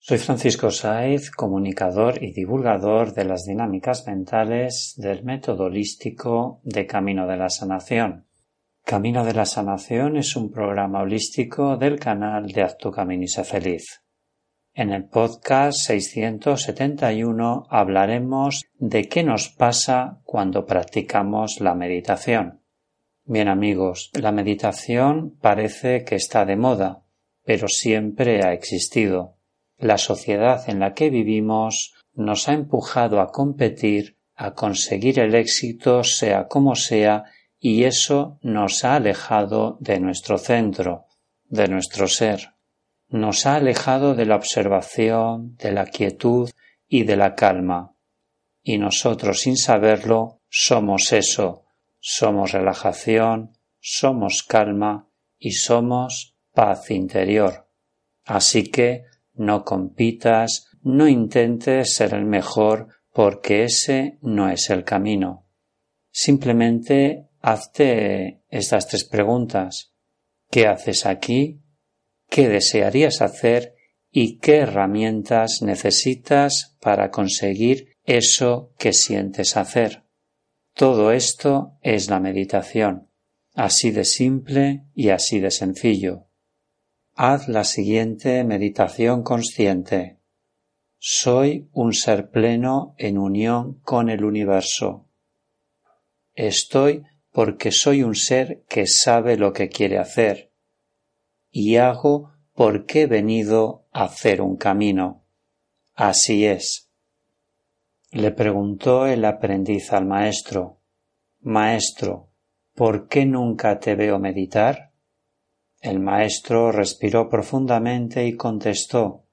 soy Francisco Saiz, comunicador y divulgador de las dinámicas mentales del método holístico de Camino de la Sanación. Camino de la Sanación es un programa holístico del canal de Haz tu Camino y sé feliz. En el podcast 671 hablaremos de qué nos pasa cuando practicamos la meditación. Bien amigos, la meditación parece que está de moda, pero siempre ha existido. La sociedad en la que vivimos nos ha empujado a competir, a conseguir el éxito sea como sea, y eso nos ha alejado de nuestro centro, de nuestro ser. Nos ha alejado de la observación, de la quietud y de la calma. Y nosotros sin saberlo somos eso, somos relajación, somos calma y somos paz interior. Así que no compitas, no intentes ser el mejor porque ese no es el camino. Simplemente hazte estas tres preguntas. ¿Qué haces aquí? ¿Qué desearías hacer? ¿Y qué herramientas necesitas para conseguir eso que sientes hacer? Todo esto es la meditación, así de simple y así de sencillo. Haz la siguiente meditación consciente. Soy un ser pleno en unión con el universo. Estoy porque soy un ser que sabe lo que quiere hacer y hago porque he venido a hacer un camino. Así es. Le preguntó el aprendiz al maestro Maestro, ¿por qué nunca te veo meditar? El maestro respiró profundamente y contestó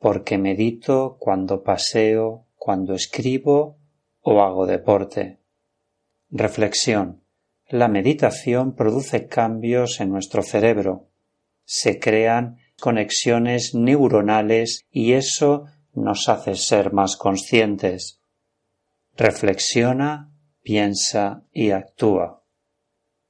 porque medito cuando paseo, cuando escribo o hago deporte. Reflexión. La meditación produce cambios en nuestro cerebro. Se crean conexiones neuronales y eso nos hace ser más conscientes. Reflexiona, piensa y actúa.